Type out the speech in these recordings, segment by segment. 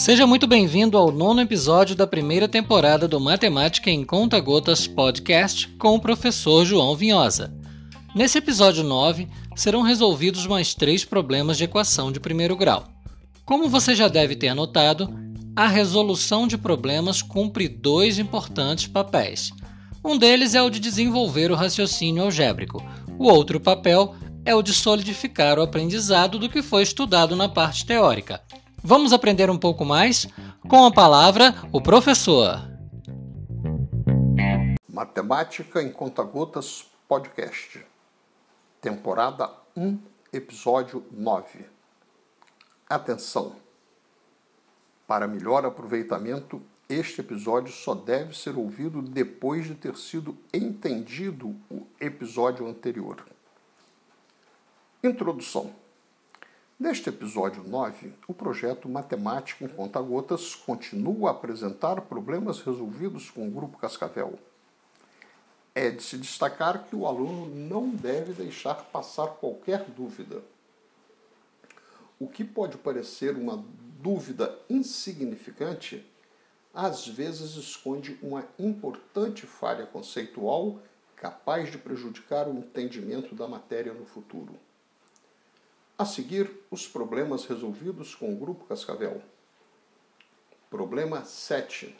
Seja muito bem-vindo ao nono episódio da primeira temporada do Matemática em Conta Gotas Podcast com o professor João Vinhosa. Nesse episódio 9, serão resolvidos mais três problemas de equação de primeiro grau. Como você já deve ter notado, a resolução de problemas cumpre dois importantes papéis. Um deles é o de desenvolver o raciocínio algébrico, o outro papel é o de solidificar o aprendizado do que foi estudado na parte teórica. Vamos aprender um pouco mais? Com a palavra, o professor. Matemática em Conta-Gotas Podcast. Temporada 1, episódio 9. Atenção! Para melhor aproveitamento, este episódio só deve ser ouvido depois de ter sido entendido o episódio anterior. Introdução. Neste episódio 9, o projeto Matemática em Conta-Gotas continua a apresentar problemas resolvidos com o Grupo Cascavel. É de se destacar que o aluno não deve deixar passar qualquer dúvida. O que pode parecer uma dúvida insignificante, às vezes esconde uma importante falha conceitual capaz de prejudicar o entendimento da matéria no futuro. A seguir, os problemas resolvidos com o Grupo Cascavel. Problema 7.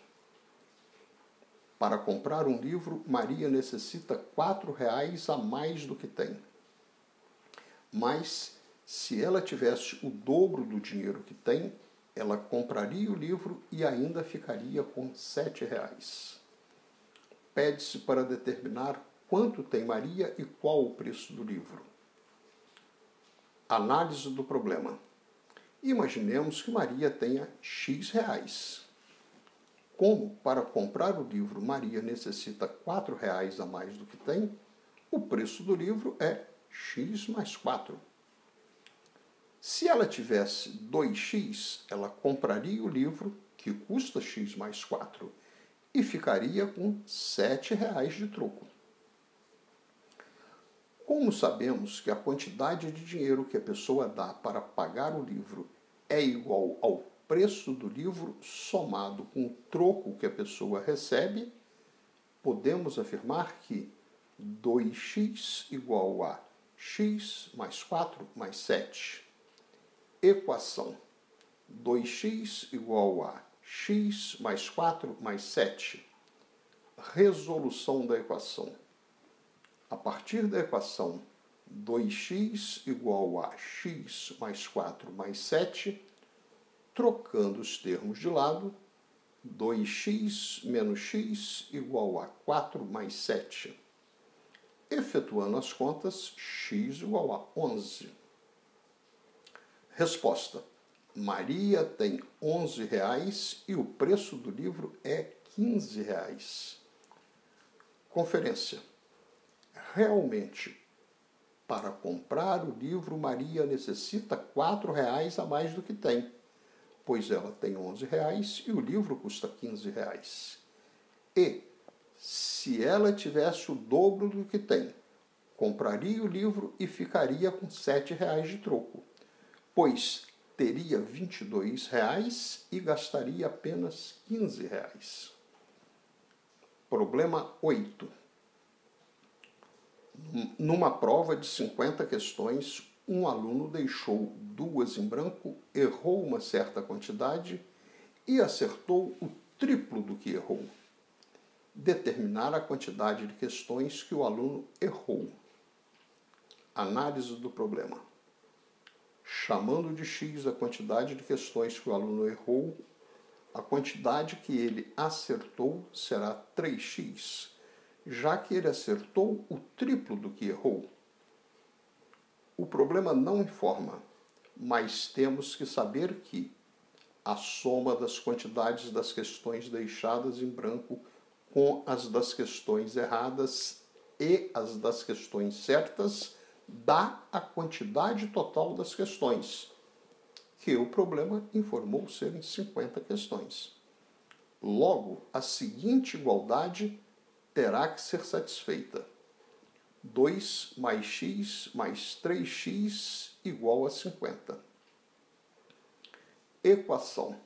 Para comprar um livro, Maria necessita R$ reais a mais do que tem. Mas, se ela tivesse o dobro do dinheiro que tem, ela compraria o livro e ainda ficaria com R$ reais. Pede-se para determinar quanto tem Maria e qual o preço do livro. Análise do problema. Imaginemos que Maria tenha X reais. Como para comprar o livro Maria necessita R$ reais a mais do que tem, o preço do livro é X mais 4. Se ela tivesse 2x, ela compraria o livro, que custa x mais 4, e ficaria com R$ 7,00 de troco. Como sabemos que a quantidade de dinheiro que a pessoa dá para pagar o livro é igual ao preço do livro somado com o troco que a pessoa recebe, podemos afirmar que 2x igual a x mais 4 mais 7. Equação 2x igual a x mais 4 mais 7. Resolução da equação a partir da equação 2x igual a x mais 4 mais 7, trocando os termos de lado, 2x menos x igual a 4 mais 7. Efetuando as contas, x igual a 11. Resposta. Maria tem 11 reais e o preço do livro é 15 reais. Conferência realmente, para comprar o livro, Maria necessita quatro reais a mais do que tem, pois ela tem onze reais e o livro custa quinze reais. E, se ela tivesse o dobro do que tem, compraria o livro e ficaria com sete reais de troco, pois teria dois reais e gastaria apenas reais. Problema 8 numa prova de 50 questões, um aluno deixou duas em branco, errou uma certa quantidade e acertou o triplo do que errou. Determinar a quantidade de questões que o aluno errou. Análise do problema. Chamando de x a quantidade de questões que o aluno errou, a quantidade que ele acertou será 3x já que ele acertou o triplo do que errou. O problema não informa, mas temos que saber que a soma das quantidades das questões deixadas em branco com as das questões erradas e as das questões certas dá a quantidade total das questões, que o problema informou serem 50 questões. Logo, a seguinte igualdade terá que ser satisfeita. 2 mais x mais 3x igual a 50. Equação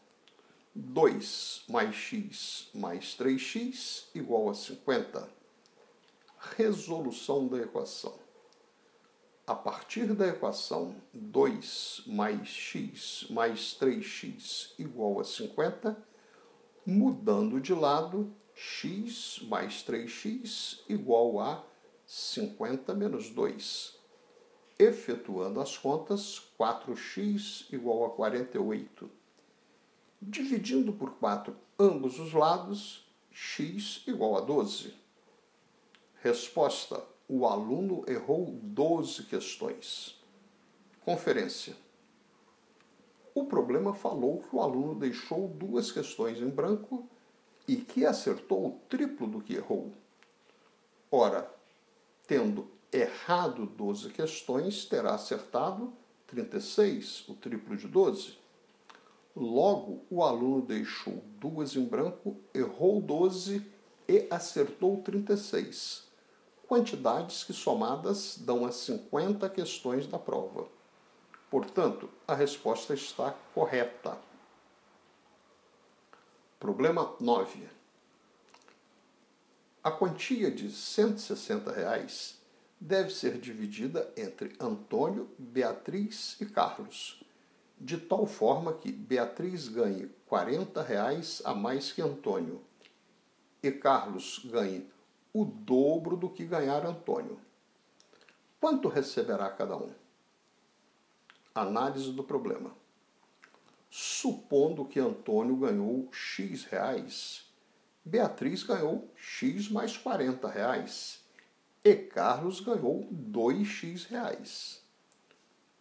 2 mais x mais 3x igual a 50. Resolução da equação. A partir da equação 2 mais x mais 3x igual a 50, mudando de lado, x mais 3x igual a 50 menos 2. Efetuando as contas, 4x igual a 48. Dividindo por 4 ambos os lados, x igual a 12. Resposta: o aluno errou 12 questões. Conferência. O problema falou que o aluno deixou duas questões em branco e que acertou o triplo do que errou. Ora, tendo errado 12 questões, terá acertado 36, o triplo de 12. Logo, o aluno deixou duas em branco, errou 12 e acertou 36. Quantidades que somadas dão as 50 questões da prova. Portanto, a resposta está correta. Problema 9. A quantia de 160 reais deve ser dividida entre Antônio, Beatriz e Carlos, de tal forma que Beatriz ganhe 40 reais a mais que Antônio e Carlos ganhe o dobro do que ganhar Antônio. Quanto receberá cada um? Análise do problema. Supondo que Antônio ganhou X reais, Beatriz ganhou X mais 40 reais e Carlos ganhou 2X reais.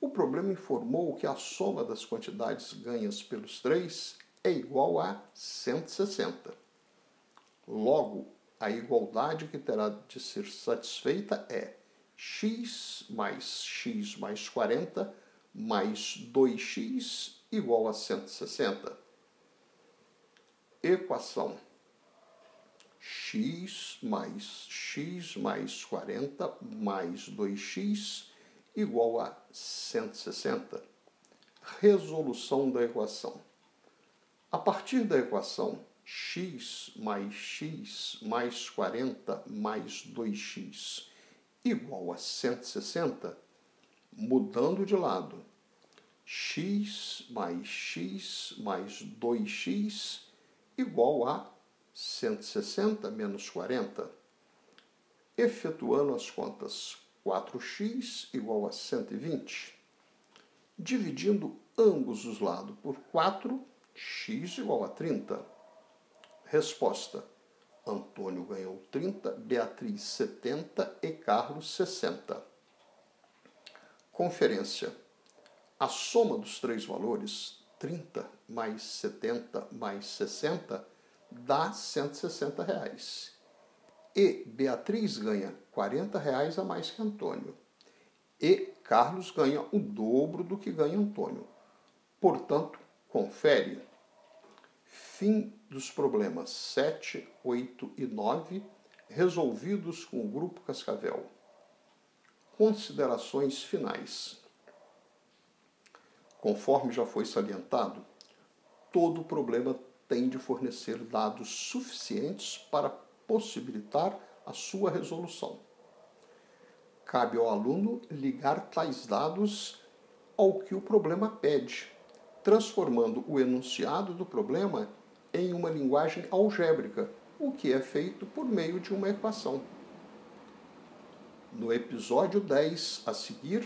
O problema informou que a soma das quantidades ganhas pelos três é igual a 160. Logo, a igualdade que terá de ser satisfeita é x mais x mais 40 mais 2x igual a 160. Equação x mais x mais 40 mais 2x igual a 160. Resolução da equação. A partir da equação x mais x mais 40 mais 2x igual a 160, mudando de lado, x mais x mais 2x igual a 160 menos 40. Efetuando as contas, 4x igual a 120. Dividindo ambos os lados por 4, x igual a 30. Resposta: Antônio ganhou 30, Beatriz 70 e Carlos 60. Conferência. A soma dos três valores, 30 mais 70 mais 60, dá 160 reais. E Beatriz ganha 40 reais a mais que Antônio. E Carlos ganha o dobro do que ganha Antônio. Portanto, confere. Fim dos problemas 7, 8 e 9, resolvidos com o Grupo Cascavel. Considerações finais. Conforme já foi salientado, todo problema tem de fornecer dados suficientes para possibilitar a sua resolução. Cabe ao aluno ligar tais dados ao que o problema pede, transformando o enunciado do problema em uma linguagem algébrica, o que é feito por meio de uma equação. No episódio 10 a seguir,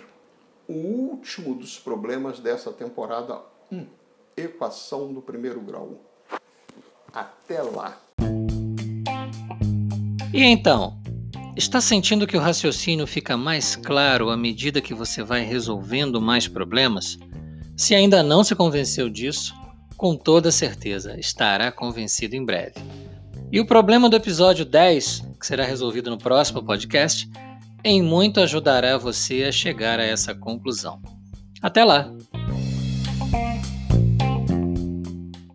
o último dos problemas dessa temporada 1, equação do primeiro grau. Até lá! E então, está sentindo que o raciocínio fica mais claro à medida que você vai resolvendo mais problemas? Se ainda não se convenceu disso, com toda certeza estará convencido em breve. E o problema do episódio 10, que será resolvido no próximo podcast, em muito ajudará você a chegar a essa conclusão. Até lá!